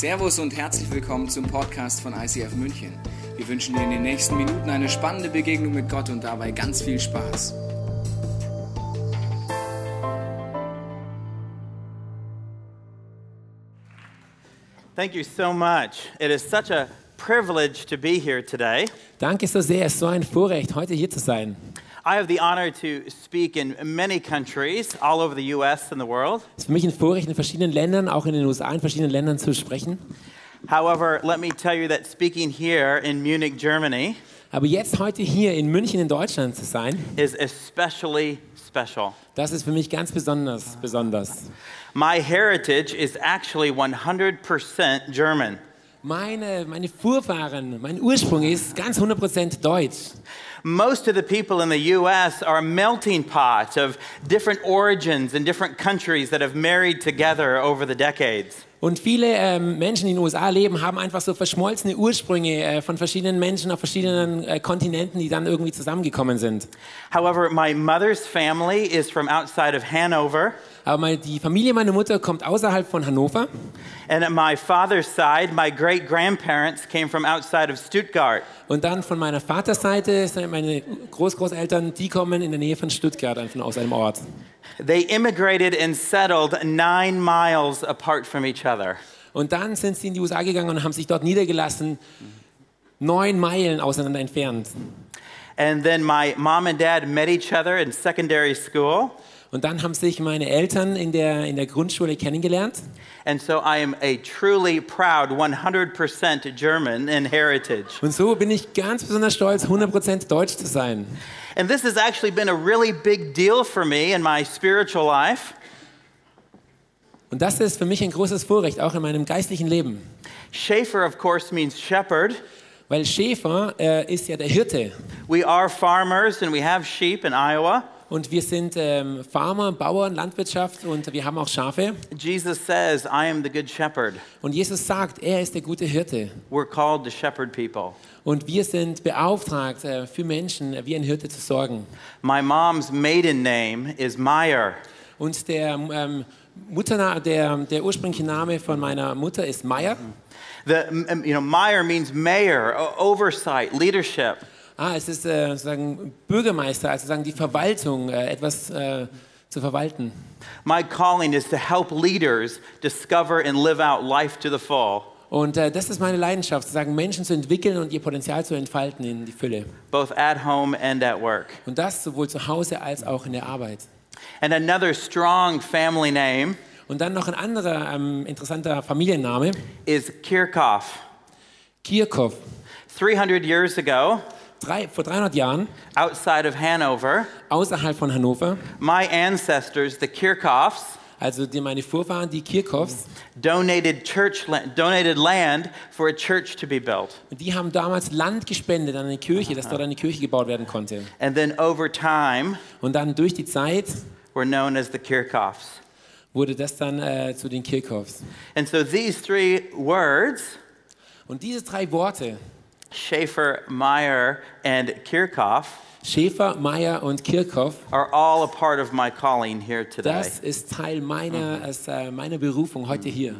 Servus und herzlich willkommen zum Podcast von ICF München. Wir wünschen dir in den nächsten Minuten eine spannende Begegnung mit Gott und dabei ganz viel Spaß. Thank you so much. It is such a privilege to be here today. Danke so sehr, es ist so ein Vorrecht, heute hier zu sein. I have the honor to speak in many countries all over the US and the world. Es ist für mich ein Vorrecht, in verschiedenen Ländern, auch in den USA, in verschiedenen Ländern zu sprechen. However, let me tell you that speaking here in Munich, Germany Aber jetzt heute hier in München in Deutschland zu sein, is especially special. das ist für mich ganz besonders, besonders. My heritage is actually 100% German. Meine, meine Vorfahren, mein Ursprung ist ganz 100% deutsch. Most of the people in the US are a melting pot of different origins and different countries that have married together over the decades. Und viele ähm, Menschen, die in den USA leben, haben einfach so verschmolzene Ursprünge äh, von verschiedenen Menschen auf verschiedenen äh, Kontinenten, die dann irgendwie zusammengekommen sind. However, my mother's family is from outside of Hanover, Aber die Familie meiner Mutter kommt außerhalb von Hannover. and at my father's side, my great grandparents came from outside of Stuttgart. Und dann von meiner Vaterseite sind meine Großgroßeltern, die kommen in der Nähe von Stuttgart, von aus einem Ort. They immigrated and settled nine miles apart from each other. Und dann sind sie in die USA gegangen und haben sich dort niedergelassen, neun Meilen auseinander entfernt. And then my mom and dad met each other in secondary school. Und dann haben sich meine Eltern in der, in der Grundschule kennengelernt. And so I am a truly proud 100% German in heritage. Und so bin ich ganz besonders stolz, 100% deutsch zu sein. And this has actually been a really big deal for me in my spiritual life. Und das ist für mich ein großes Vorrecht, auch in meinem geistlichen Leben. Schaefer, of course, means shepherd. Weil Schäfer äh, ist ja der Hirte. We are farmers and we have sheep in Iowa. Und wir sind ähm, Farmer, Bauern, Landwirtschaft und wir haben auch Schafe. Jesus says, I am the good shepherd. Und Jesus sagt, er ist der gute Hirte. We're called to shepherd people. Und wir sind beauftragt, äh, für Menschen äh, wie ein Hirte zu sorgen. My mom's maiden name is Meyer. Und der, ähm, Mutter, der, der ursprüngliche Name von meiner Mutter ist Meier. The, you know, Meyer means mayor, oversight, leadership. Ah, es ist äh, sozusagen Bürgermeister, also sozusagen die Verwaltung, äh, etwas äh, zu verwalten. My calling is to help leaders discover and live out life to the full, Und äh, das ist meine Leidenschaft, sozusagen Menschen zu entwickeln und ihr Potenzial zu entfalten in die Fülle. both at home and at work. Und das sowohl zu Hause als auch in der Arbeit. And another strong family name Und dann noch ein anderer ähm, interessanter Familienname, is Kirchhoff. Kirchhoff. 300 years ago, Drei, vor 300 Jahren, outside of Hanover, außerhalb von Hannover, my ancestors, the Kirchhoffs, also die, meine Vorfahren, die Kirchhoffs, donated church la- donated land for a church to be built. die haben damals Land gespendet an eine Kirche, dass dort eine Kirche gebaut werden konnte. And then over time, Und dann durch die Zeit were known as the Kirchhoffs. wurde das dann äh, zu den Kirchhoffs. And so these three words, Und diese drei Worte, Schaefer, Meyer, and Kirchhoff, Schäfer, Meyer und Kirchhoff, are all a part of my calling here today. das ist Teil meiner, als, äh, meiner Berufung heute hier.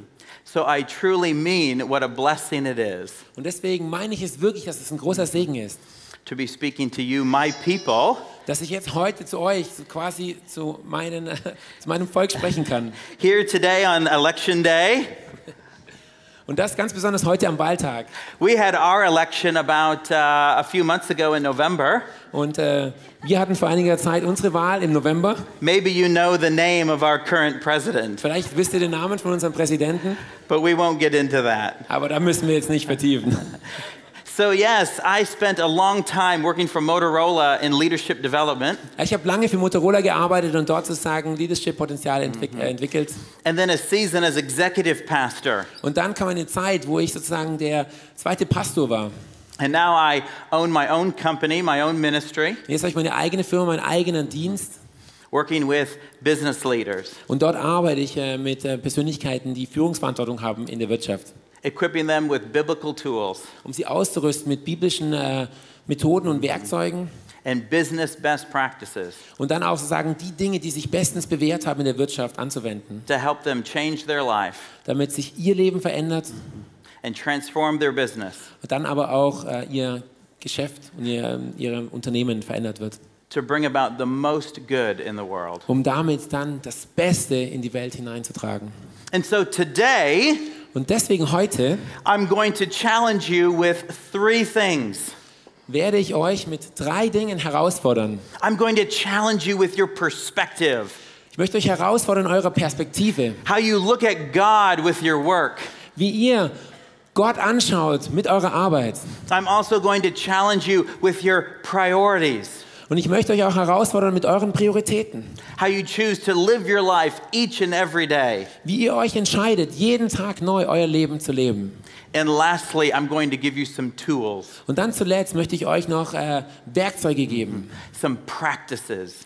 So I truly mean what a blessing it is Und deswegen meine ich es wirklich, dass es ein großer Segen ist, to be speaking to you, my people, dass ich jetzt heute zu euch, quasi zu, meinen, zu meinem Volk sprechen kann. here today on Election Day. Und das ganz besonders heute am Wahltag. We had our election about uh, a few months ago in November. Und äh, wir hatten vor einiger Zeit unsere Wahl im November. Maybe you know the name of our current president, Vielleicht wisst ihr den Namen von unserem Präsidenten, but we won't get into that. aber da müssen wir jetzt nicht vertiefen. So, yes, I spent a long time working for Motorola in leadership development, Ich habe lange für Motorola gearbeitet und dort sozusagen Leadership-Potenzial entwick äh, entwickelt. and then a season as executive pastor. Und dann kam eine Zeit, wo ich sozusagen der zweite Pastor war. And now I own my own company, my own ministry, Jetzt habe ich meine eigene Firma, meinen eigenen Dienst. working with business leaders, Und dort arbeite ich äh, mit äh, Persönlichkeiten, die Führungsverantwortung haben in der Wirtschaft, equipping them with biblical tools um sie auszurüsten mit biblischen äh, Methoden und Werkzeugen and business best practices Und dann auch sozusagen die Dinge, die sich bestens bewährt haben in der Wirtschaft, anzuwenden, to help them change their life damit sich ihr Leben verändert and transform their business und dann aber auch äh, ihr Geschäft und ihr, ihr Unternehmen verändert wird, to bring about the most good in the world. um damit dann das Beste in die Welt hineinzutragen. And so today, Und deswegen heute I'm going to challenge you with three things. werde ich euch mit drei Dingen herausfordern. I'm going to challenge you with your perspective, Ich möchte euch herausfordern, eure Perspektive, how you look at God with your work. wie ihr Gott anschaut mit eurer Arbeit. I'm also going to challenge you with your priorities, Und ich möchte euch auch herausfordern mit euren Prioritäten, how you choose to live your life each and every day. wie ihr euch entscheidet, jeden Tag neu euer Leben zu leben. And lastly, I'm going to give you some tools, Und dann zuletzt möchte ich euch noch äh, Werkzeuge geben, some practices,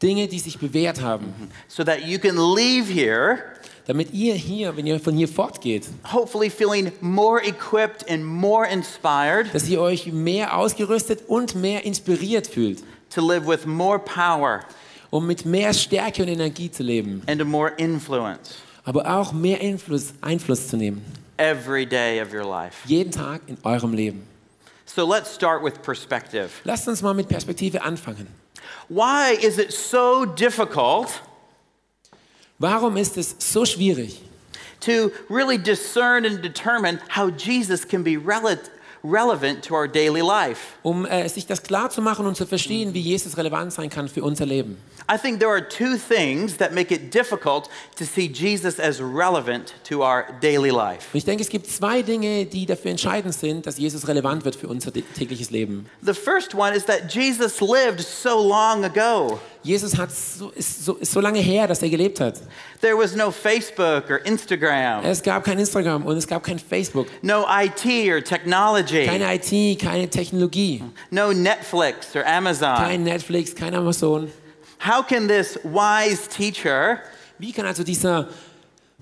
Dinge, die sich bewährt haben, so that you can leave here damit ihr hier, wenn ihr von hier fortgeht, hopefully feeling more equipped and more inspired. dass ihr euch mehr ausgerüstet und mehr inspiriert fühlt, to live with more power um mit mehr Stärke und Energie zu leben, and a more influence aber auch mehr Einfluss, Einfluss zu nehmen, every day of your life. jeden Tag in eurem Leben. So let's start with perspective. Lasst uns mal mit Perspektive anfangen. Why is it so difficult Warum ist es so schwierig, to really discern and determine how Jesus can be rele- relevant to our daily life? um äh, sich das klar zu machen und zu verstehen, wie Jesus relevant sein kann für unser Leben? I think there are two things that make it difficult to see Jesus as relevant to our daily life. Und ich denke, es gibt zwei Dinge, die dafür entscheidend sind, dass Jesus relevant wird für unser tägliches Leben. The first one is that Jesus lived so long ago. Jesus hat so, ist, so, ist so lange her, dass er gelebt hat. There was no Facebook or Instagram, Es gab kein Instagram und es gab kein Facebook, no IT or technology, keine IT, keine Technologie, no Netflix or Amazon. kein Netflix, kein Amazon. How can this wise teacher, Wie kann also dieser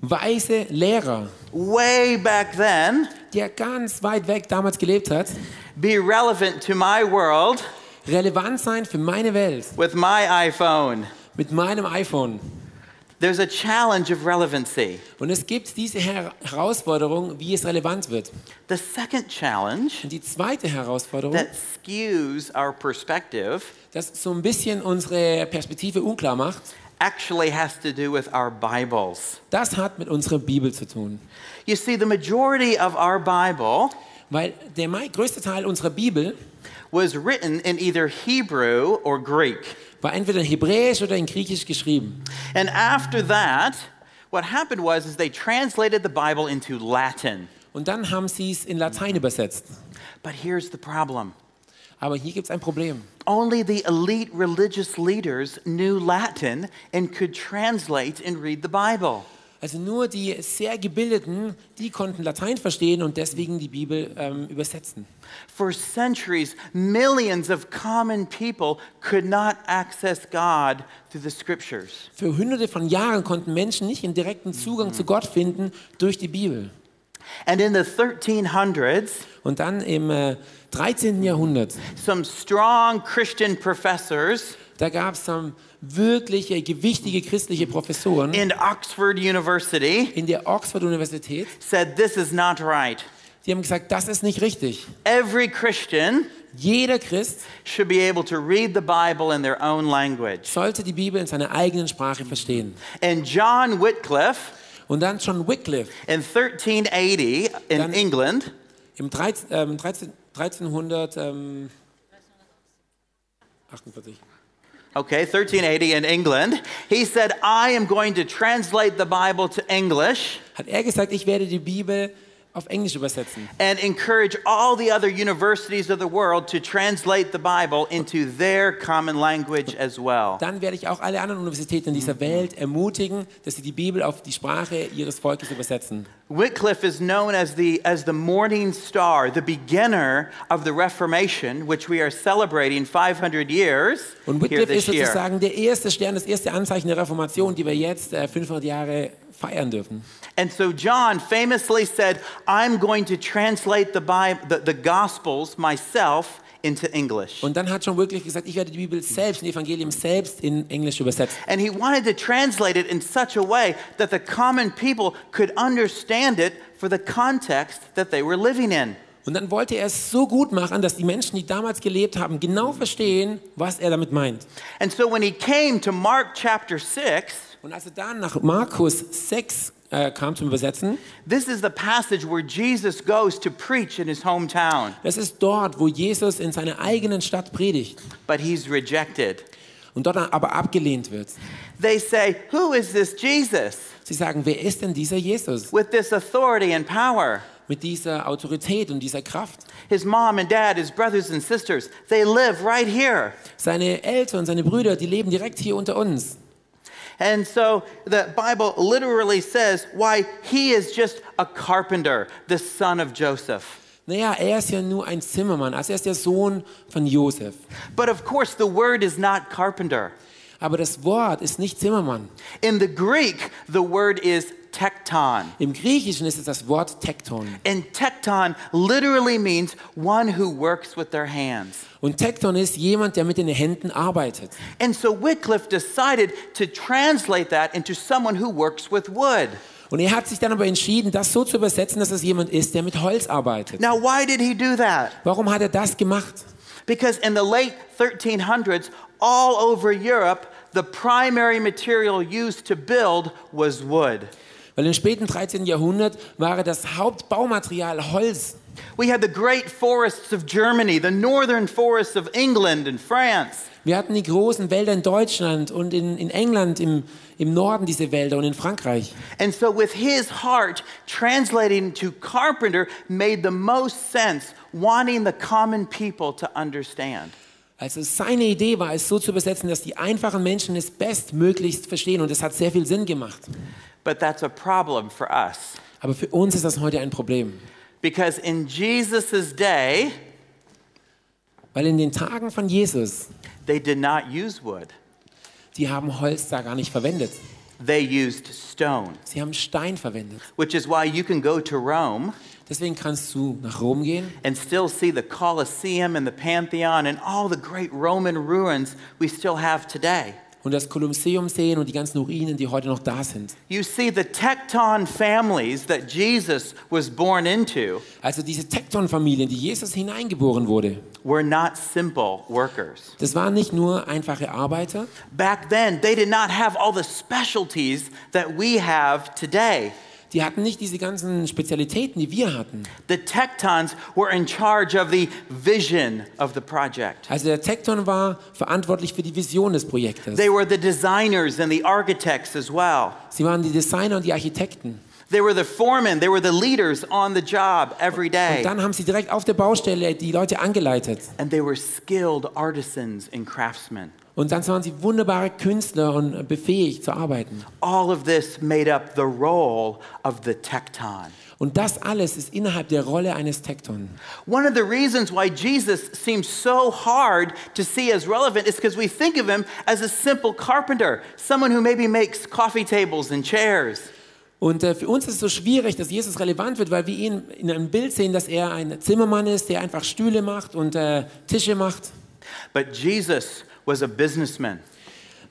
weise Lehrer, way back then, der ganz weit weg damals gelebt hat, be relevant to my world relevant sein für meine Welt with my iPhone? mit meinem iPhone? There's a challenge of relevancy. Und es gibt diese Her Herausforderung, wie es relevant wird. The second challenge Und die zweite Herausforderung, that skews our perspective das so ein bisschen unsere Perspektive unklar macht, actually has to do with our Bibles. das hat mit unserer Bibel zu tun. You see, the majority of our Bible Weil der größte Teil unserer Bibel was written in either Hebrew or Greek. war entweder in Hebräisch oder in Griechisch geschrieben. And after that, what happened was is they translated the Bible into Latin. Und dann haben sie es in Latein übersetzt. But here's the problem. Aber hier gibt es ein Problem. Only the elite religious leaders knew Latin and could translate and read the Bible. Also nur die sehr Gebildeten, die konnten Latein verstehen und deswegen die Bibel ähm, übersetzen. For centuries, millions of common people could not access God through the scriptures. Für hunderte von Jahren konnten Menschen nicht einen direkten Zugang zu Gott finden durch die Bibel. And in the 1300s, Und dann im äh, 13. Jahrhundert, some strong Christian professors da gab es dann wirkliche, gewichtige christliche Professoren in Oxford University in der Oxford-Universität, said this is not right. die haben gesagt, das ist nicht richtig. Every Christian Jeder Christ should be able to read the Bible in their own language. sollte die Bibel in seiner eigenen Sprache verstehen. And John Wycliffe Und dann John Wycliffe in 1380 in England im 13, ähm, 13, 1300, ähm, 48. Okay, 1380 in England. He said, I am going to translate the Bible to English hat er gesagt, ich werde die Bibel auf Englisch übersetzen and encourage all the other universities of the world to translate the Bible into their common language as well. Dann werde ich auch alle anderen Universitäten in dieser Welt ermutigen, dass sie die Bibel auf die Sprache ihres Volkes übersetzen. Wycliffe is known as the, as the morning star, the beginner of the Reformation, which we are celebrating 500 years Und Wycliffe ist sozusagen der erste Stern, das erste Anzeichen der Reformation, die wir jetzt äh, 500 Jahre feiern dürfen. And so John famously said, I'm going to translate the, Bible, the, the Gospels myself into English. Und dann hat John wirklich gesagt, ich werde die Bibel selbst, ein Evangelium selbst in Englisch übersetzen. And he wanted to translate it in such a way that the common people could understand it for the context that they were living in. Und dann wollte er es so gut machen, dass die Menschen, die damals gelebt haben, genau verstehen, was er damit meint. And so when he came to Mark chapter 6, Und als er dann nach Markus 6 äh, kam zum Übersetzen, this is the passage where Jesus goes to preach in his hometown, das ist dort, wo Jesus in seiner eigenen Stadt predigt but he's rejected. und dort aber abgelehnt wird. They say, Who is this Jesus Sie sagen, wer ist denn dieser Jesus with this authority and power? mit dieser Autorität und dieser Kraft? His mom and dad, his brothers and sisters, they live right here. Seine Eltern, seine Brüder, die leben direkt hier unter uns. And so the Bible literally says why he is just a carpenter, the son of Joseph. Naja, er ist ja nur ein Zimmermann, also er ist der Sohn von Josef. But of course, the word is not carpenter. Aber das Wort ist nicht Zimmermann. In the Greek, the word is tekton. Im Griechischen ist es das Wort Tekton. And tekton literally means one who works with their hands. Und Tekton ist jemand, der mit den Händen arbeitet. And so Wycliffe decided to translate that into someone who works with wood. Und er hat sich dann aber entschieden, das so zu übersetzen, dass es jemand ist, der mit Holz arbeitet. Now, why did he do that? Warum hat er das gemacht? Because in the late 1300s, all over Europe, the primary material used to build was wood. Weil im späten 13. Jahrhundert war das Hauptbaumaterial Holz. We had the great forests of Germany, the northern forests of England and France. Wir hatten die großen Wälder in Deutschland und in, in England im, im Norden diese Wälder und in Frankreich. And so, with his heart, translating to carpenter made the most sense, wanting the common people to understand. Also seine Idee war es so zu übersetzen, dass die einfachen Menschen es bestmöglichst verstehen und es hat sehr viel Sinn gemacht. But that's a problem for us. Aber für uns ist das heute ein Problem, Because in Jesus' day, weil in den Tagen von Jesus, they did not use wood, die haben Holz da gar nicht verwendet. They used stone, Sie haben Stein verwendet. which is why you can go to Rome Deswegen kannst du nach Rom gehen and still see the Colosseum and the Pantheon and all the great Roman ruins we still have today. Und das Kolosseum sehen und die ganzen Ruinen, die heute noch da sind. You see the Tecton families that Jesus was born into Also diese Tekton-Familien, die Jesus hineingeboren wurde, were not simple workers. das waren nicht nur einfache Arbeiter. Back then, they did not have all the specialties that we have today. Die hatten nicht diese ganzen Spezialitäten, die wir hatten. The Tectons were in charge of the vision of the project. Also der Tekton war verantwortlich für die Vision des Projektes. They were the designers and the architects as well. Sie waren die Designer und die Architekten. They were the foremen, they were the leaders on the job every day. Und dann haben sie direkt auf der Baustelle die Leute angeleitet. And they were skilled artisans and craftsmen. Und dann waren sie wunderbare Künstler und befähigt zu arbeiten. All of this made up the role of the Tecton. Und das alles ist innerhalb der Rolle eines Tekton. One of the reasons why Jesus seems so hard to see as relevant is because we think of him as a simple carpenter, someone who maybe makes coffee tables and chairs. Und äh, für uns ist es so schwierig, dass Jesus relevant wird, weil wir ihn in einem Bild sehen, dass er ein Zimmermann ist, der einfach Stühle macht und äh, Tische macht. But Jesus was a businessman,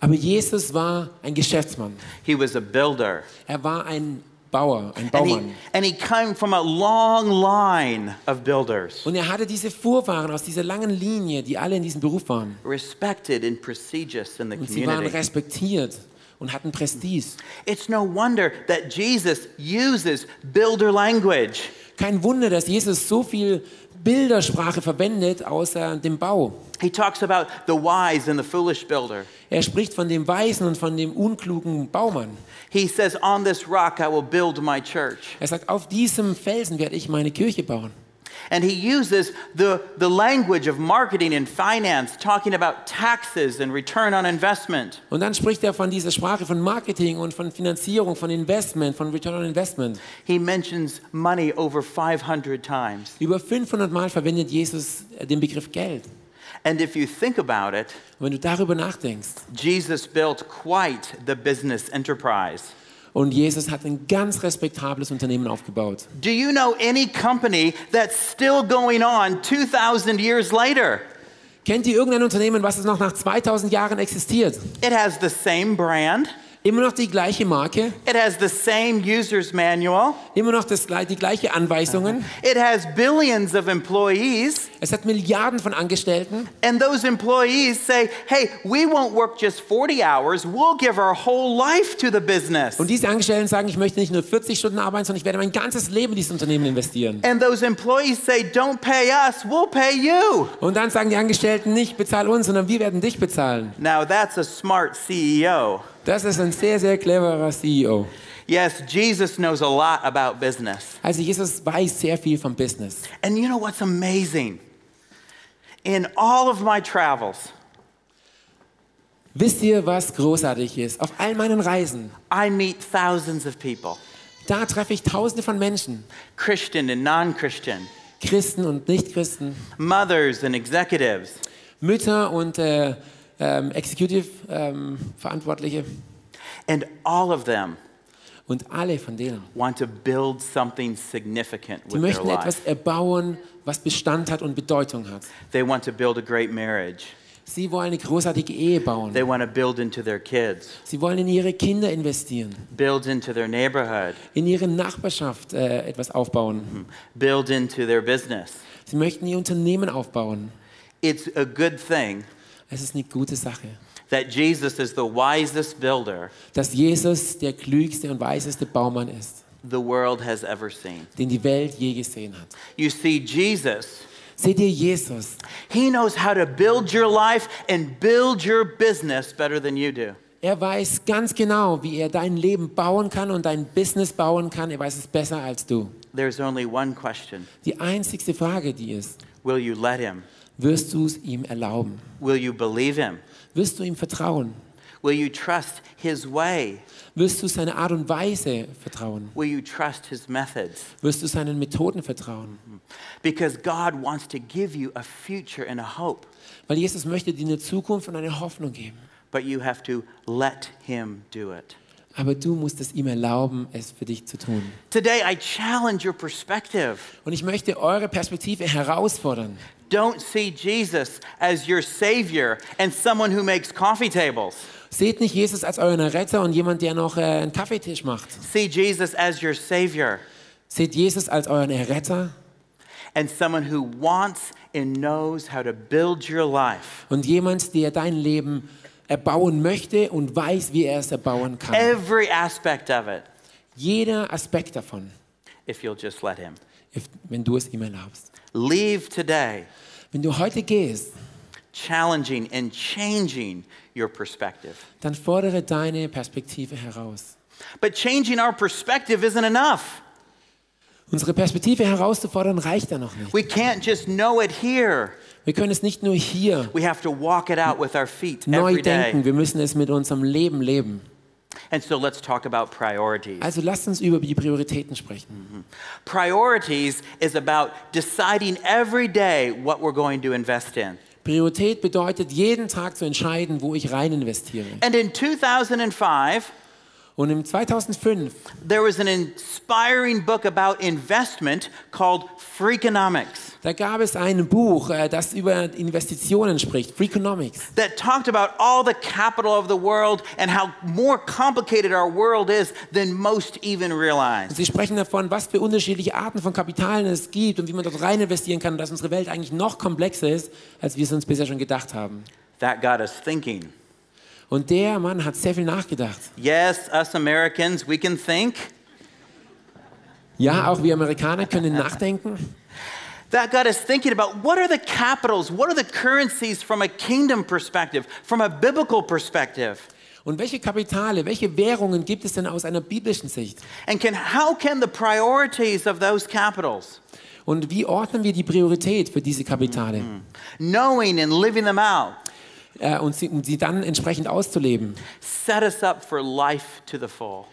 Aber Jesus war ein Geschäftsmann. he was a builder. Er war ein Bauer, ein And Baumann. he, and he came from a long line of builders, Und er hatte diese Vorfahren aus dieser langen Linie, die alle in diesem Beruf waren. respected and prestigious in the Und sie waren community. respektiert und hatten Prestige. It's no wonder that Jesus uses builder language. Kein Wunder, dass Jesus so viel Bildersprache verwendet außer dem Bau. He talks about the wise and the foolish builder. Er spricht von dem Weisen und von dem unklugen Baumann. He says, On this rock I will build my church. Er sagt, auf diesem Felsen werde ich meine Kirche bauen. And he uses the, the language of marketing and finance, talking about taxes and return on investment. Und dann spricht er von dieser Sprache von Marketing und von Finanzierung, von Investment, von Return on Investment. He mentions money over 500 times. Über 500 Mal verwendet Jesus äh, den Begriff Geld. And if you think about it, wenn du darüber nachdenkst, Jesus built quite the business enterprise. Und Jesus hat ein ganz respektables Unternehmen aufgebaut. Do you know any company that's still going on 2,000 years later? Kennt ihr irgendein Unternehmen, was es noch nach 2000 Jahren existiert? It has the same brand, Immer noch die gleiche Marke, it has the same user's manual, immer noch das, die gleiche Anweisungen. it has billions of employees, Es hat Milliarden von Angestellten. and those employees say, hey, we won't work just 40 hours, we'll give our whole life to the business. Und diese Angestellten sagen, ich möchte nicht nur 40 Stunden arbeiten, sondern ich werde mein ganzes Leben in dieses Unternehmen investieren. And those employees say, don't pay us, we'll pay you. Und dann sagen die Angestellten nicht, bezahl uns, sondern wir werden dich bezahlen. Now that's a smart CEO. Das ist ein sehr, sehr cleverer CEO. Yes, Jesus knows a lot about business. Also Jesus weiß sehr viel vom Business. And you know what's amazing? In all of my travels, Wisst ihr, was großartig ist? Auf all meinen Reisen, I meet thousands of people, da treffe ich tausende von Menschen. Christian and non Christian, Christen und Nichtchristen, mothers and executives. Mütter und äh, ähm, Executive-Verantwortliche. Ähm, and all of them und alle von denen, want to build something significant die with their möchten etwas life. erbauen, was Bestand hat und Bedeutung hat. They want to build a great marriage. Sie wollen eine großartige Ehe bauen. They want to build into their kids, Sie wollen in ihre Kinder investieren, build into their neighborhood, in ihre Nachbarschaft äh, etwas aufbauen. build into their business. Sie möchten ihr Unternehmen aufbauen. It's a good thing Es ist eine gute Sache, that Jesus is the wisest builder dass Jesus der klügste und weiseste Baumann ist, the world has ever seen. den die Welt je gesehen hat. You see, Jesus, Seht ihr Jesus? he knows how to build your life and build your business better than you do. Er weiß ganz genau, wie er dein Leben bauen kann und dein Business bauen kann. Er weiß es besser als du. There's only one question Die einzigste Frage, die ist, Will you let him? wirst du es ihm erlauben? Will you believe him? Wirst du ihm vertrauen? Will you trust his way? Wirst du seine Art und Weise vertrauen? Will you trust his methods? Wirst du seinen Methoden vertrauen? Because God wants to give you a future and a hope, Weil Jesus möchte dir eine Zukunft und eine Hoffnung geben. but you have to let him do it. Aber du musst es ihm erlauben, es für dich zu tun. Today, I challenge your perspective. Und ich möchte eure Perspektive herausfordern. Don't see Jesus as your savior and someone who makes coffee tables. Seht nicht Jesus als euren Retter und jemand, der noch äh, einen Kaffeetisch macht. See Jesus as your savior Seht Jesus als euren Erretter and someone who wants and knows how to build your life. und jemand, der dein Leben erbauen möchte und weiß, wie er es erbauen kann. Every aspect of it, Jeder Aspekt davon, if you'll just let him. if- wenn du es ihm erlaubst. Leave today Wenn du heute gehst, challenging and changing your perspective. dann fordere deine Perspektive heraus. But changing our perspective isn't enough. Unsere Perspektive herauszufordern reicht da noch nicht. We can't just know it here. Wir können es nicht nur hier We have to walk it out with our feet neu every denken, day. wir müssen es mit unserem Leben leben. And so let's talk about priorities. Also lasst uns über die Prioritäten sprechen. Mm-hmm. Priorities is about deciding every day what we're going to invest in. Priorität bedeutet, jeden Tag zu entscheiden, wo ich rein investiere. And in 2005, Und im 2005 there was an inspiring book about investment called Freakonomics Da gab es ein Buch, äh, das über Investitionen spricht, Freakonomics. that talked about all the capital of the world and how more complicated our world is than most even realize. Sie sprechen davon, was für unterschiedliche Arten von Kapitalen es gibt und wie man dort rein investieren kann und dass unsere Welt eigentlich noch komplexer ist, als wir es uns bisher schon gedacht haben. That got us thinking. Und der Mann hat sehr viel nachgedacht. Yes, us Americans, we can think. Ja, auch wir Amerikaner können nachdenken. That got us thinking about what are the capitals, what are the currencies from a kingdom perspective, from a biblical perspective? Und welche Kapitale, welche Währungen gibt es denn aus einer biblischen Sicht? And can, how can the priorities of those capitals, Und wie ordnen wir die Priorität für diese Kapitale? knowing and living them out, Äh, und sie, um sie dann entsprechend auszuleben. set us up for life to the full?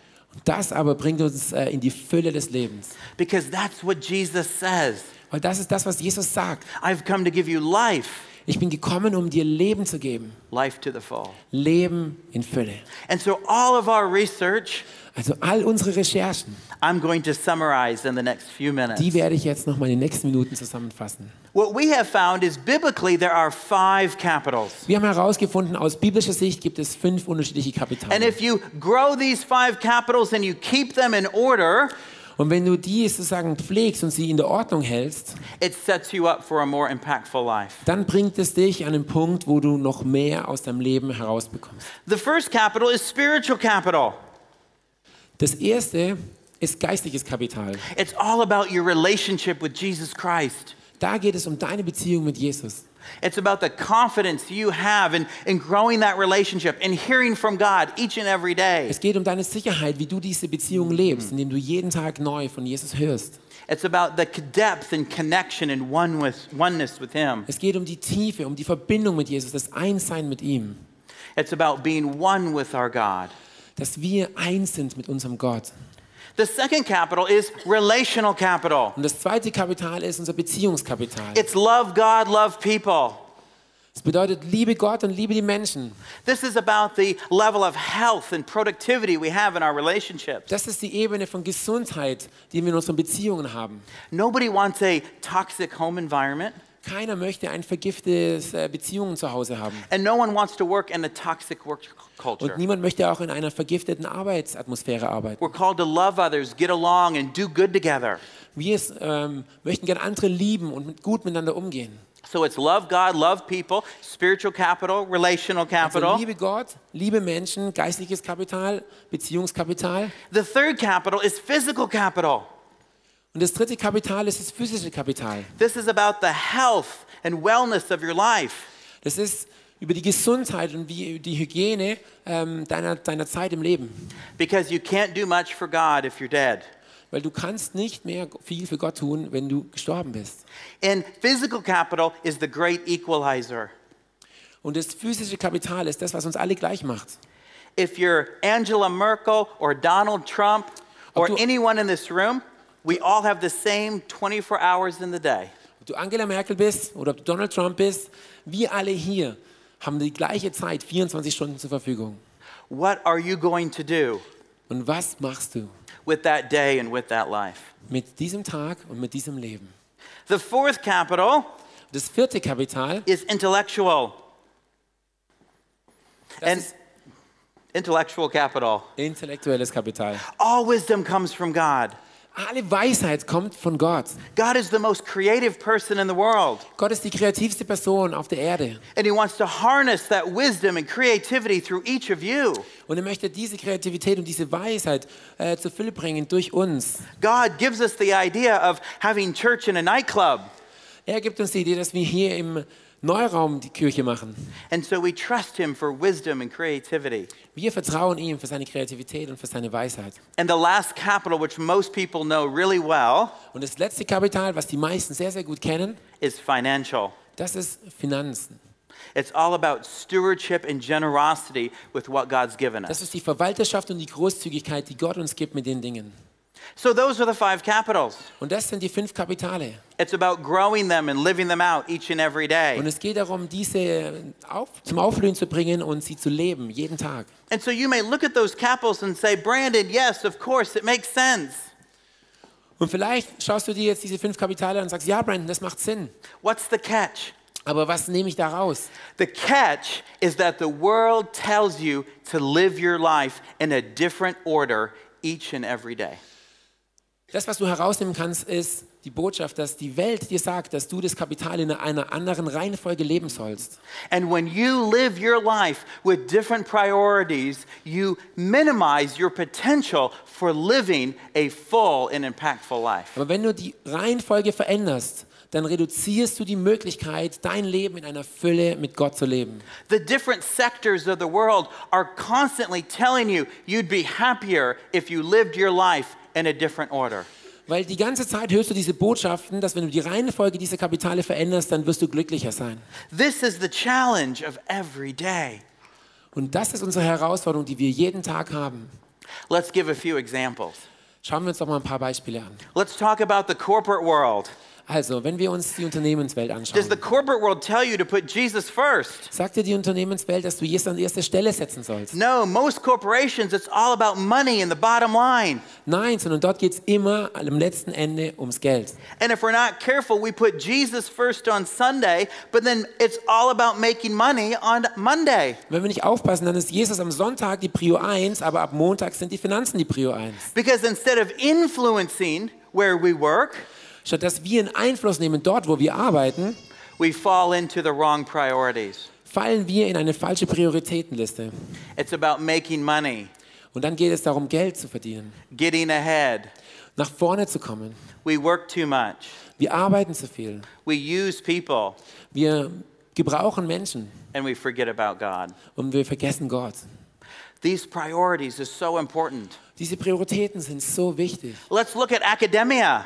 Das aber bringt uns äh, in die Fülle des Lebens. Because that's what Jesus says. Weil das ist das, was Jesus sagt. I've come to give you life Ich bin gekommen, um dir Leben zu geben. life to the full. Leben in Fülle. And so, all of our research, Also all unsere Recherchen, I'm going to summarize in the next few minutes. die werde ich jetzt noch mal in den nächsten Minuten zusammenfassen. What we have found is biblically there are five capitals. Wir haben herausgefunden, aus biblischer Sicht gibt es fünf unterschiedliche And Kapitale. if you grow these five capitals and you keep them in order, Und wenn du die sozusagen pflegst und sie in der Ordnung hältst, it sets you up for a more impactful life. dann bringt es dich an den Punkt, wo du noch mehr aus deinem Leben herausbekommst. The first capital is spiritual capital. Das erste ist geistliches Kapital. It's all about your relationship with Jesus Christ. Da geht es um deine Beziehung mit Jesus. It's about the confidence you have in, in growing that relationship and hearing from God each and every day. Es geht um deine Sicherheit, wie du diese Beziehung lebst, indem du jeden Tag neu von Jesus hörst. It's about the depth and connection and one with, oneness with Him. Es geht um die Tiefe, um die Verbindung mit Jesus, das Einssein mit ihm. It's about being one with our God. Dass wir eins sind mit unserem Gott. The second capital is relational capital. Und das zweite Kapital ist unser Beziehungskapital. It's love God, love people. Es bedeutet, liebe Gott und liebe die Menschen. This is about the level of health and productivity we have in our relationships. Das ist die Ebene von Gesundheit, die wir in unseren Beziehungen haben. Nobody wants a toxic home environment, Keiner möchte ein vergiftetes äh, Beziehungen zu Hause haben. and no one wants to work in a toxic work culture. Und niemand möchte auch in einer vergifteten Arbeitsatmosphäre arbeiten. We're called to love others, get along, and do good together. Wir ähm, möchten gerne andere lieben und mit gut miteinander umgehen. So it's love God, love people, spiritual capital, relational Also capital. liebe Gott, liebe Menschen, geistliches Kapital, Beziehungskapital. The third capital is physical capital. Und das dritte Kapital ist das physische Kapital. This is about the health and wellness of your life. Das ist über die Gesundheit und wie, die Hygiene ähm, deiner, deiner Zeit im Leben. Because you can't do much for God if you're dead. Weil du kannst nicht mehr viel für Gott tun, wenn du gestorben bist. And physical capital is the great equalizer. Und das physische Kapital ist das, was uns alle gleich macht. If you're Angela Merkel or Donald Trump or du- anyone in this room, we all have the same 24 hours in the day. Ob du Angela Merkel bist oder ob du Donald Trump bist, wir alle hier haben die gleiche Zeit, 24 Stunden zur Verfügung. What are you going to do Und was machst du with that day and with that life? mit diesem Tag und mit diesem Leben? The fourth capital Das vierte Kapital, is intellectual. das And ist intellectual capital. intellektuelles Kapital. All wisdom comes from God. Alle Weisheit kommt von Gott. God is the most creative person in the world. Gott ist die kreativste Person auf der Erde. And He wants to harness that wisdom and creativity through each of you. Und er möchte diese Kreativität und diese Weisheit äh, zur Fülle bringen durch uns. God gives us the idea of having church in a nightclub. Er gibt uns die Idee, dass wir hier im Neuraum die Kirche machen. And so we trust Him for wisdom and creativity. Wir vertrauen ihm für seine Kreativität und für seine Weisheit. And the last capital, which most people know really well, Und das letzte Kapital, was die meisten sehr, sehr gut kennen, is financial. das ist Finanzen. It's all about stewardship and generosity with what God's given Das us. ist die Verwalterschaft und die Großzügigkeit, die Gott uns gibt mit den Dingen. So those are the five capitals. Und das sind die fünf Kapitale. It's about growing them and living them out each and every day. Und es geht darum, diese auf, zum Aufblühen zu bringen und sie zu leben, jeden Tag. And so you may look at those capitals and say, Brandon, yes, of course, it makes sense. Und vielleicht schaust du dir jetzt diese fünf Kapitale an und sagst, ja, Brandon, das macht Sinn. What's the catch? Aber was nehme ich da raus? The catch is that the world tells you to live your life in a different order each and every day. Das, was du herausnehmen kannst, ist die Botschaft, dass die Welt dir sagt, dass du das Kapital in einer anderen Reihenfolge leben sollst. And when you live your life with different priorities, you minimize your potential for living a full and impactful life. Aber wenn du die Reihenfolge veränderst, dann reduzierst du die Möglichkeit, dein Leben in einer Fülle mit Gott zu leben. The different sectors of the world are constantly telling you you'd be happier if you lived your life in a different order. Weil die ganze Zeit hörst du diese Botschaften, dass wenn du die Reihenfolge dieser Kapitale veränderst, dann wirst du glücklicher sein. This is the challenge of every day. Und das ist unsere Herausforderung, die wir jeden Tag haben. Let's give a few examples. Schauen wir uns doch mal ein paar Beispiele an. Let's talk about the corporate world. Also, wenn wir uns die Unternehmenswelt Does anschauen, the corporate world tell you to put Jesus first? sagt dir die Unternehmenswelt, dass du Jesus an erste Stelle setzen sollst? No, most corporations, it's all about money and the bottom line. Nein, sondern dort geht es immer am letzten Ende ums Geld. And if we're not careful, we put Jesus first on Sunday, but then it's all about making money on Monday. Wenn wir nicht aufpassen, dann ist Jesus am Sonntag die Prio 1, aber ab Montag sind die Finanzen die Prio 1. Because instead of influencing where we work, Statt dass wir einen Einfluss nehmen dort, wo wir arbeiten, we fall into the wrong priorities. fallen wir in eine falsche Prioritätenliste. It's about making money, Und dann geht es darum, Geld zu verdienen, getting ahead. nach vorne zu kommen. We work too much. Wir arbeiten zu viel. We use people, Wir gebrauchen Menschen and we forget about God. und wir vergessen Gott. These priorities is so important. Diese Prioritäten sind so wichtig. Let's look at academia.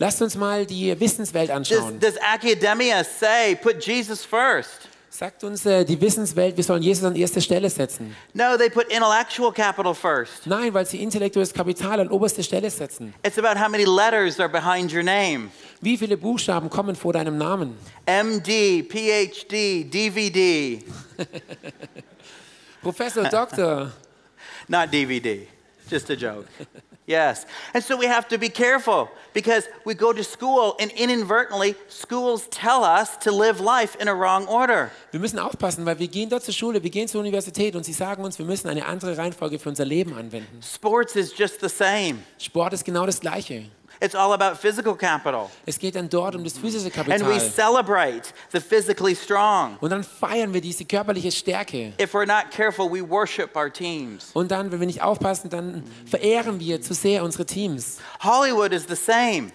Lasst uns mal die Wissenswelt Does, anschauen. does academia say put Jesus first? Sagt uns äh, die Wissenswelt, wir sollen Jesus an erste Stelle setzen. No, they put intellectual capital first. Nein, weil sie intellektuelles Kapital an oberste Stelle setzen. It's about how many letters are behind your name. Wie viele Buchstaben kommen vor deinem Namen? MD, PhD, DVD. Professor, Doktor. Not DVD, just a joke. Yes. And so we have to be careful because we go to school and inadvertently schools tell us to live life in a wrong order. Wir müssen aufpassen, weil wir gehen dort zur Schule, wir gehen zur Universität und sie sagen uns, wir müssen eine andere Reihenfolge für unser Leben anwenden. Sports is just the same. Sport ist genau das Gleiche. It's all about physical capital. Es geht dann dort um das physische And we Kapital. celebrate the physically strong. Und dann feiern wir diese körperliche Stärke. If we're not careful, we worship our teams. Und dann, wenn wir nicht aufpassen, dann verehren wir zu sehr unsere Teams. Hollywood is the same.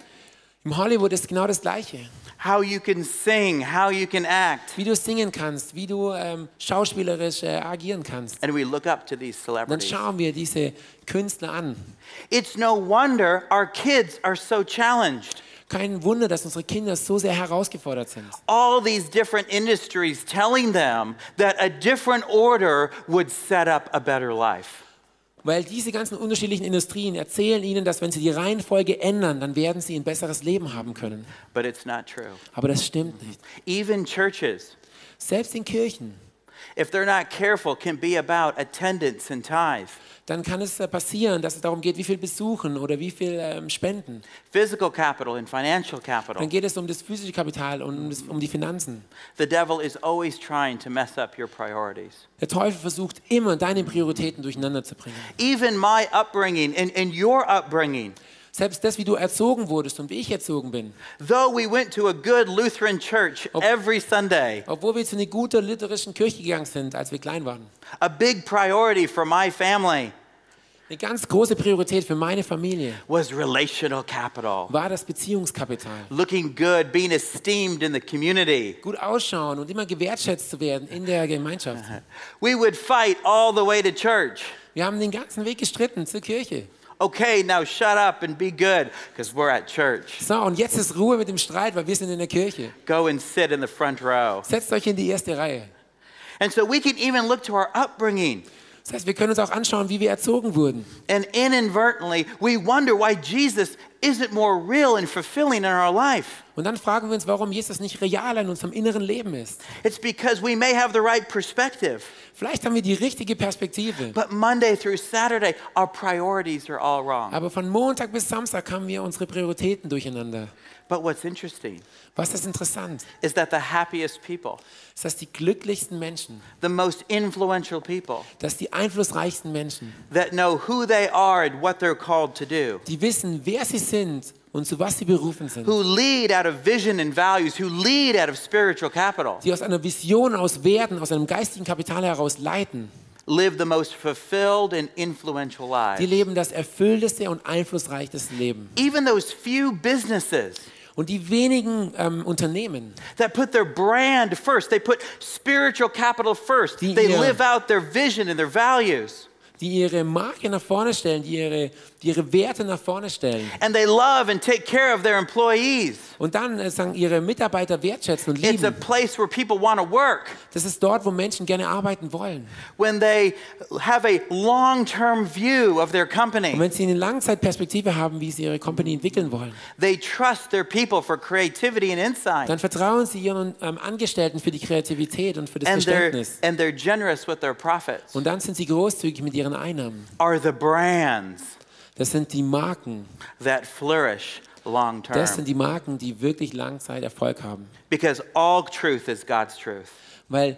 Im Hollywood ist genau das Gleiche. How you can sing, how you can act. Wie du singen kannst, wie du ähm, schauspielerisch äh, agieren kannst. And we look up to these dann celebrities. schauen wir diese Künstler an. It's no wonder our kids are so challenged. Kein Wunder, dass unsere Kinder so sehr herausgefordert sind. All these different industries telling them that a different order would set up a better life. Weil diese ganzen unterschiedlichen Industrien erzählen ihnen, dass wenn sie die Reihenfolge ändern, dann werden sie ein besseres Leben haben können. But it's not true. Aber das stimmt nicht. Even churches, Selbst in Kirchen, if they're not careful, can be about attendance and tithe. Dann kann es äh, passieren, dass es darum geht, wie viel besuchen oder wie viel ähm, spenden. Physical capital and financial capital. Dann geht es um das physische Kapital und um, das, um die Finanzen. The devil is always trying to mess up your priorities. Der Teufel versucht immer, deine Prioritäten durcheinander zu bringen. Even my upbringing and, and your upbringing, Selbst das, wie du erzogen wurdest und wie ich erzogen bin. though we went to a good Lutheran church every Sunday, Obwohl wir zu einer guten lutherischen Kirche gegangen sind, als wir klein waren. a big priority for my family Eine ganz große Priorität für meine Familie was relational capital. war das Beziehungskapital. Looking good, being esteemed in the community. Gut ausschauen und immer gewertschätzt zu werden in der Gemeinschaft. We would fight all the way to church. Wir haben den ganzen Weg gestritten zur Kirche. Okay, now shut up and be good because we're at church. So, und jetzt ist Ruhe mit dem Streit, weil wir sind in der Kirche. Go and sit in the front row. Setzt euch in die erste Reihe. And so we can even look to our upbringing. Das heißt, wir können uns auch anschauen, wie wir erzogen wurden. And inadvertently, we wonder why Jesus isn't more real and fulfilling in our life. Und dann fragen wir uns, warum Jesus nicht real in unserem inneren Leben ist. It's because we may have the right perspective, Vielleicht haben wir die richtige Perspektive. but Monday through Saturday, our priorities are all wrong. Aber von Montag bis Samstag haben wir unsere Prioritäten durcheinander. But what's interesting Was ist interessant, is that the happiest people, ist, dass die glücklichsten Menschen, the most influential people, dass die einflussreichsten Menschen, that know who they are and what they're called to do, die wissen, wer sie sind und zu was sie berufen sind, who lead out of vision and values, who lead out of spiritual capital, die aus einer Vision, aus Werten, aus einem geistigen Kapital heraus leiten, live the most fulfilled and influential die lives. leben das erfüllteste und einflussreichste Leben. Even those few businesses Und die wenigen ähm, Unternehmen, that put their brand first, they put spiritual capital first, Die they live out their vision and their values. die ihre Marke nach vorne stellen, die ihre die ihre Werte nach vorne stellen and they love and take care of their employees. und dann äh, sagen ihre Mitarbeiter wertschätzen und It's a lieben. place where people want to work. Das ist dort, wo Menschen gerne arbeiten wollen. When they have a long term view of their Und company, wenn sie eine Langzeitperspektive haben, wie sie ihre Company entwickeln wollen, they trust their people for creativity and insight. dann vertrauen sie ihren ähm, Angestellten für die Kreativität und für das And they're, Verständnis. and they're generous with their profits. Und dann sind sie großzügig mit ihren Einnahmen. Are the brands Das sind die Marken. that flourish long Das sind term. die Marken, die wirklich Langzeit Erfolg haben. Because all truth is God's truth. Weil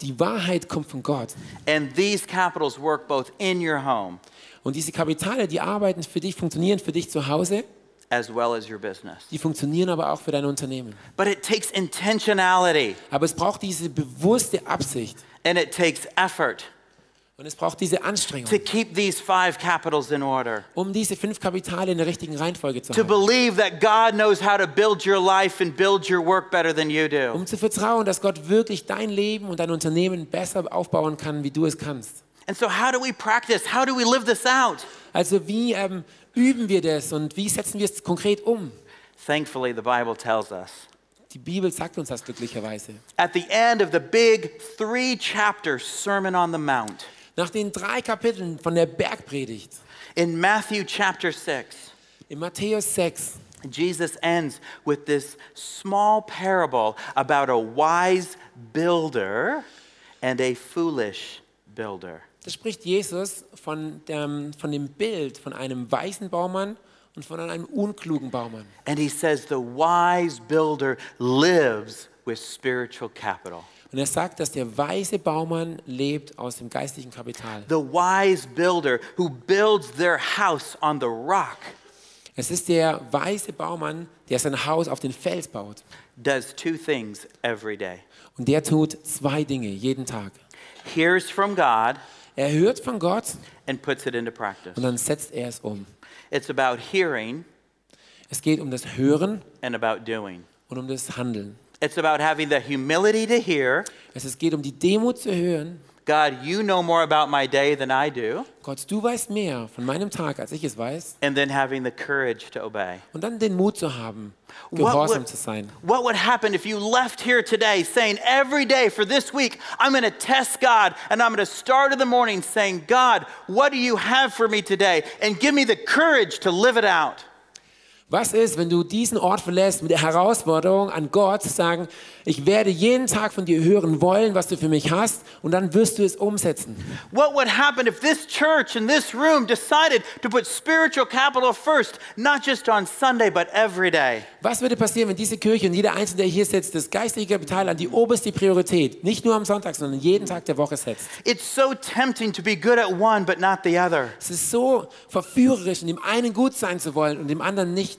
die Wahrheit kommt von Gott. And these capitals work both in your home Und diese Kapitale, die arbeiten für dich, funktionieren für dich zu Hause, as well as your business. die funktionieren aber auch für dein Unternehmen. But it takes intentionality Aber es braucht diese bewusste Absicht and it takes effort und es braucht diese Anstrengung, to keep these five capitals in order. um diese fünf Kapitale in der richtigen Reihenfolge zu To haben. believe that God knows how to build your life and build your work better than you do. Um zu vertrauen, dass Gott wirklich dein Leben und dein Unternehmen besser aufbauen kann, wie du es kannst. And so, how do we practice? How do we live this out? Also wie ähm, üben wir das und wie setzen wir es konkret um? Thankfully, the Bible tells us. Die Bibel sagt uns das glücklicherweise. At the end of the big three chapter Sermon on the Mount, Nach den drei Kapiteln von der Bergpredigt in Matthew chapter 6, in Matthäus 6 Jesus ends with this small parable about a wise builder and a foolish builder. Da spricht Jesus von dem, von dem Bild von einem weisen Baumann und von einem unklugen Baumann. And he says the wise builder lives with spiritual capital. Und er sagt, dass der weise Baumann lebt aus dem geistlichen Kapital. The wise builder who builds their house on the rock Es ist der weise Baumann, der sein Haus auf den Fels baut. does two things every day. Und der tut zwei Dinge jeden Tag. Hears from God Er hört von Gott and puts it into practice. und dann setzt er es um. It's about hearing Es geht um das Hören and about doing. und um das Handeln. It's about having the humility to hear Es geht um die Demut zu hören. God, you know more about my day than I do. Gott, du weißt mehr von meinem Tag, als ich es weiß. And then having the courage to obey. Und dann den Mut zu haben, What gehorsam would, zu sein. what would happen if you left here today saying, every day for this week, I'm going to test God and I'm going to start in the morning saying, God, what do you have for me today? And give me the courage to live it out. Was ist, wenn du diesen Ort verlässt mit der Herausforderung an Gott zu sagen, ich werde jeden Tag von dir hören wollen, was du für mich hast, und dann wirst du es umsetzen? What would happen if this church in this room decided to put spiritual capital first, not just on Sunday, but every day? Was würde passieren, wenn diese Kirche und jeder Einzelne, der hier sitzt, das geistige Kapital an die oberste Priorität, nicht nur am Sonntag, sondern jeden Tag der Woche setzt? It's so tempting to be good at one, but not the other. Es ist so verführerisch, in dem einen gut sein zu wollen und dem anderen nicht.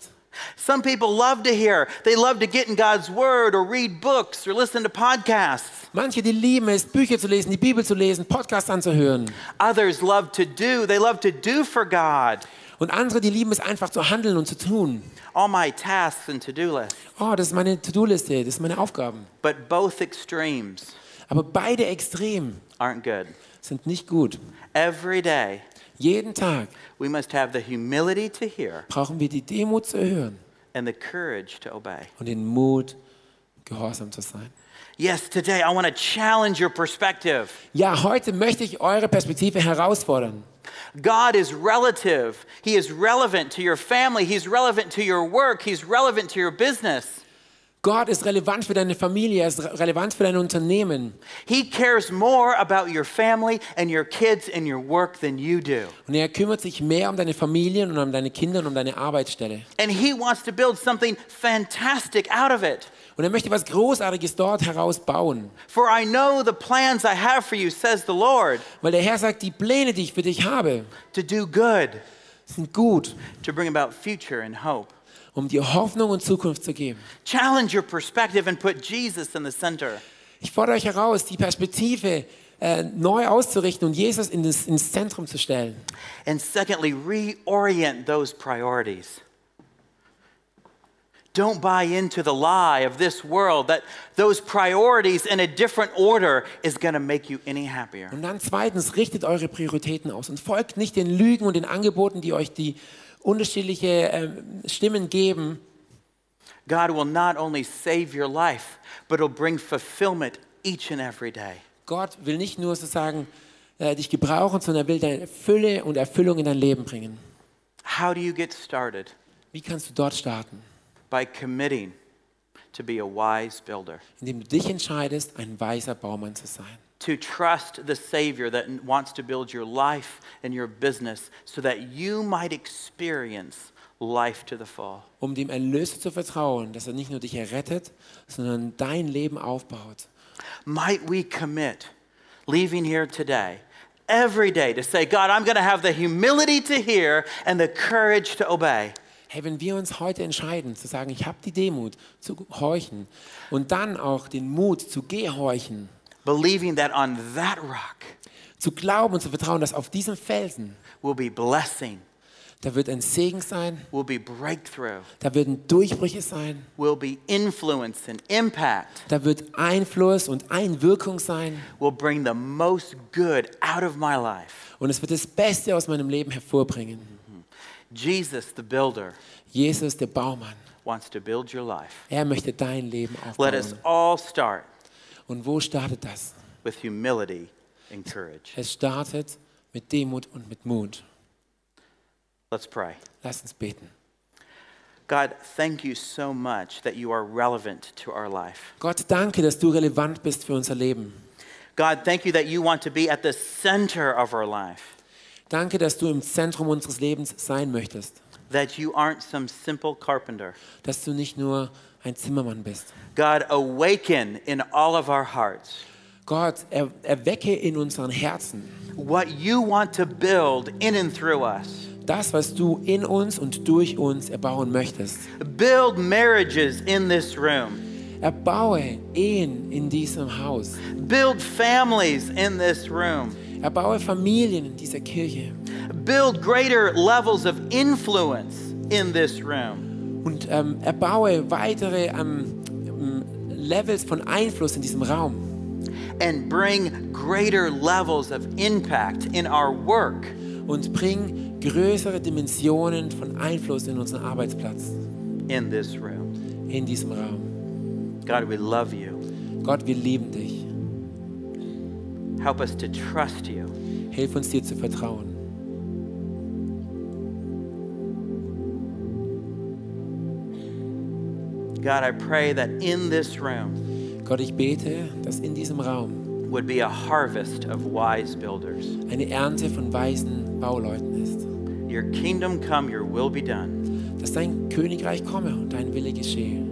Some people love to hear, they love to get in God's word or read books or listen to podcasts. Manche, die lieben es, Bücher zu lesen, die Bibel zu lesen, Podcasts anzuhören. Others love to do, they love to do for God. Und andere, die lieben es einfach zu handeln und zu tun. All my tasks and to do lists. Oh, das ist meine To-Do-Liste, das sind meine Aufgaben. But both extremes Aber beide Extrem aren't good. sind nicht gut. Every day, Jeden Tag we must have the humility to hear brauchen wir die Demut zu hören and the courage to obey. und den Mut, gehorsam zu sein. Yes, today I want to challenge your perspective. Ja, heute möchte ich eure Perspektive herausfordern. God is relative. He is relevant to your family. He's relevant to your work. He's relevant to your business. Gott ist relevant für deine Familie, er ist re- relevant für dein Unternehmen. He cares more about your family and your kids and your work than you do. Und er kümmert sich mehr um deine Familien und um deine Kinder und um deine Arbeitsstelle. And He wants to build something fantastic out of it. Und er möchte was Großartiges dort heraus bauen. For I know the plans I have for you, says the Lord, Weil der Herr sagt, die Pläne, die ich für dich habe, to do good, sind gut, to bring about future and hope. Um dir Hoffnung und Zukunft zu geben. Challenge your perspective and put Jesus in the center. Ich fordere euch heraus, die Perspektive äh, neu auszurichten und Jesus in das, ins Zentrum zu stellen. And secondly, reorient those priorities. Don't buy into the lie of this world that those priorities in a different order is going to make you any happier. Und dann zweitens, richtet eure Prioritäten aus und folgt nicht den Lügen und den Angeboten, die euch die unterschiedliche ähm, Stimmen geben. God will not only save your life, but it'll bring fulfillment each and every day. Gott will nicht nur sozusagen äh, dich gebrauchen, sondern er will deine Fülle und Erfüllung in dein Leben bringen. How do you get started? Wie kannst du dort starten? By committing to be a wise builder, Indem du dich entscheidest, ein weiser Baumann zu sein. To trust the Savior that wants to build your life and your business so that you might experience life to the full. Um dem Erlöser zu vertrauen, dass er nicht nur dich errettet, sondern dein Leben aufbaut. Might we commit leaving here today, every day, to say, God, I'm going to have the humility to hear and the courage to obey. Hey, wenn wir uns heute entscheiden, zu sagen, ich habe die Demut zu horchen und dann auch den Mut zu gehorchen, believing that on that rock zu glauben und zu vertrauen, dass auf diesem Felsen, will be blessing, da wird ein Segen sein, will be breakthrough, da werden Durchbrüche sein, will be influence and impact, da wird Einfluss und Einwirkung sein will bring the most good out of my life. und es wird das Beste aus meinem Leben hervorbringen. Jesus, the builder, Jesus, der Baumann, wants to build your life. er möchte dein Leben aufbauen. Let us all start Und wo startet das? with humility and courage. Es startet mit Demut und mit Mut. Let's pray. Lass uns beten. God, thank you so much that you are relevant to our life. Gott, danke, dass du relevant bist für unser Leben. God, thank you that you want to be at the center of our life, Danke, dass du im Zentrum unseres Lebens sein möchtest. that you aren't some simple carpenter. Dass du nicht nur ein Zimmermann bist. God, awaken in all of our hearts Gott, er, erwecke in unseren Herzen what you want to build in and through us. das, was du in uns und durch uns erbauen möchtest. Build marriages in this room. Erbaue Ehen in diesem Haus. Build families in this room. Erbaue Familien in dieser Kirche. Build greater levels of influence in this room. Und ähm, erbaue weitere ähm, Levels von Einfluss in diesem Raum. And bring greater levels of impact in our work, Und bring größere Dimensionen von Einfluss in unseren Arbeitsplatz. in this room. In diesem Raum. God, we love you. Gott, wir lieben dich. Help us to trust you. Hilf uns dir zu vertrauen. God, I pray that in this room Gott, ich bete, dass in diesem Raum would be a harvest of wise builders. eine Ernte von weisen Bauleuten ist. Your kingdom come, your will be done. Dass dein Königreich komme und dein Wille geschehe.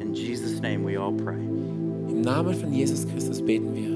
In Jesus' name we all pray. Im Namen von Jesus Christus beten wir.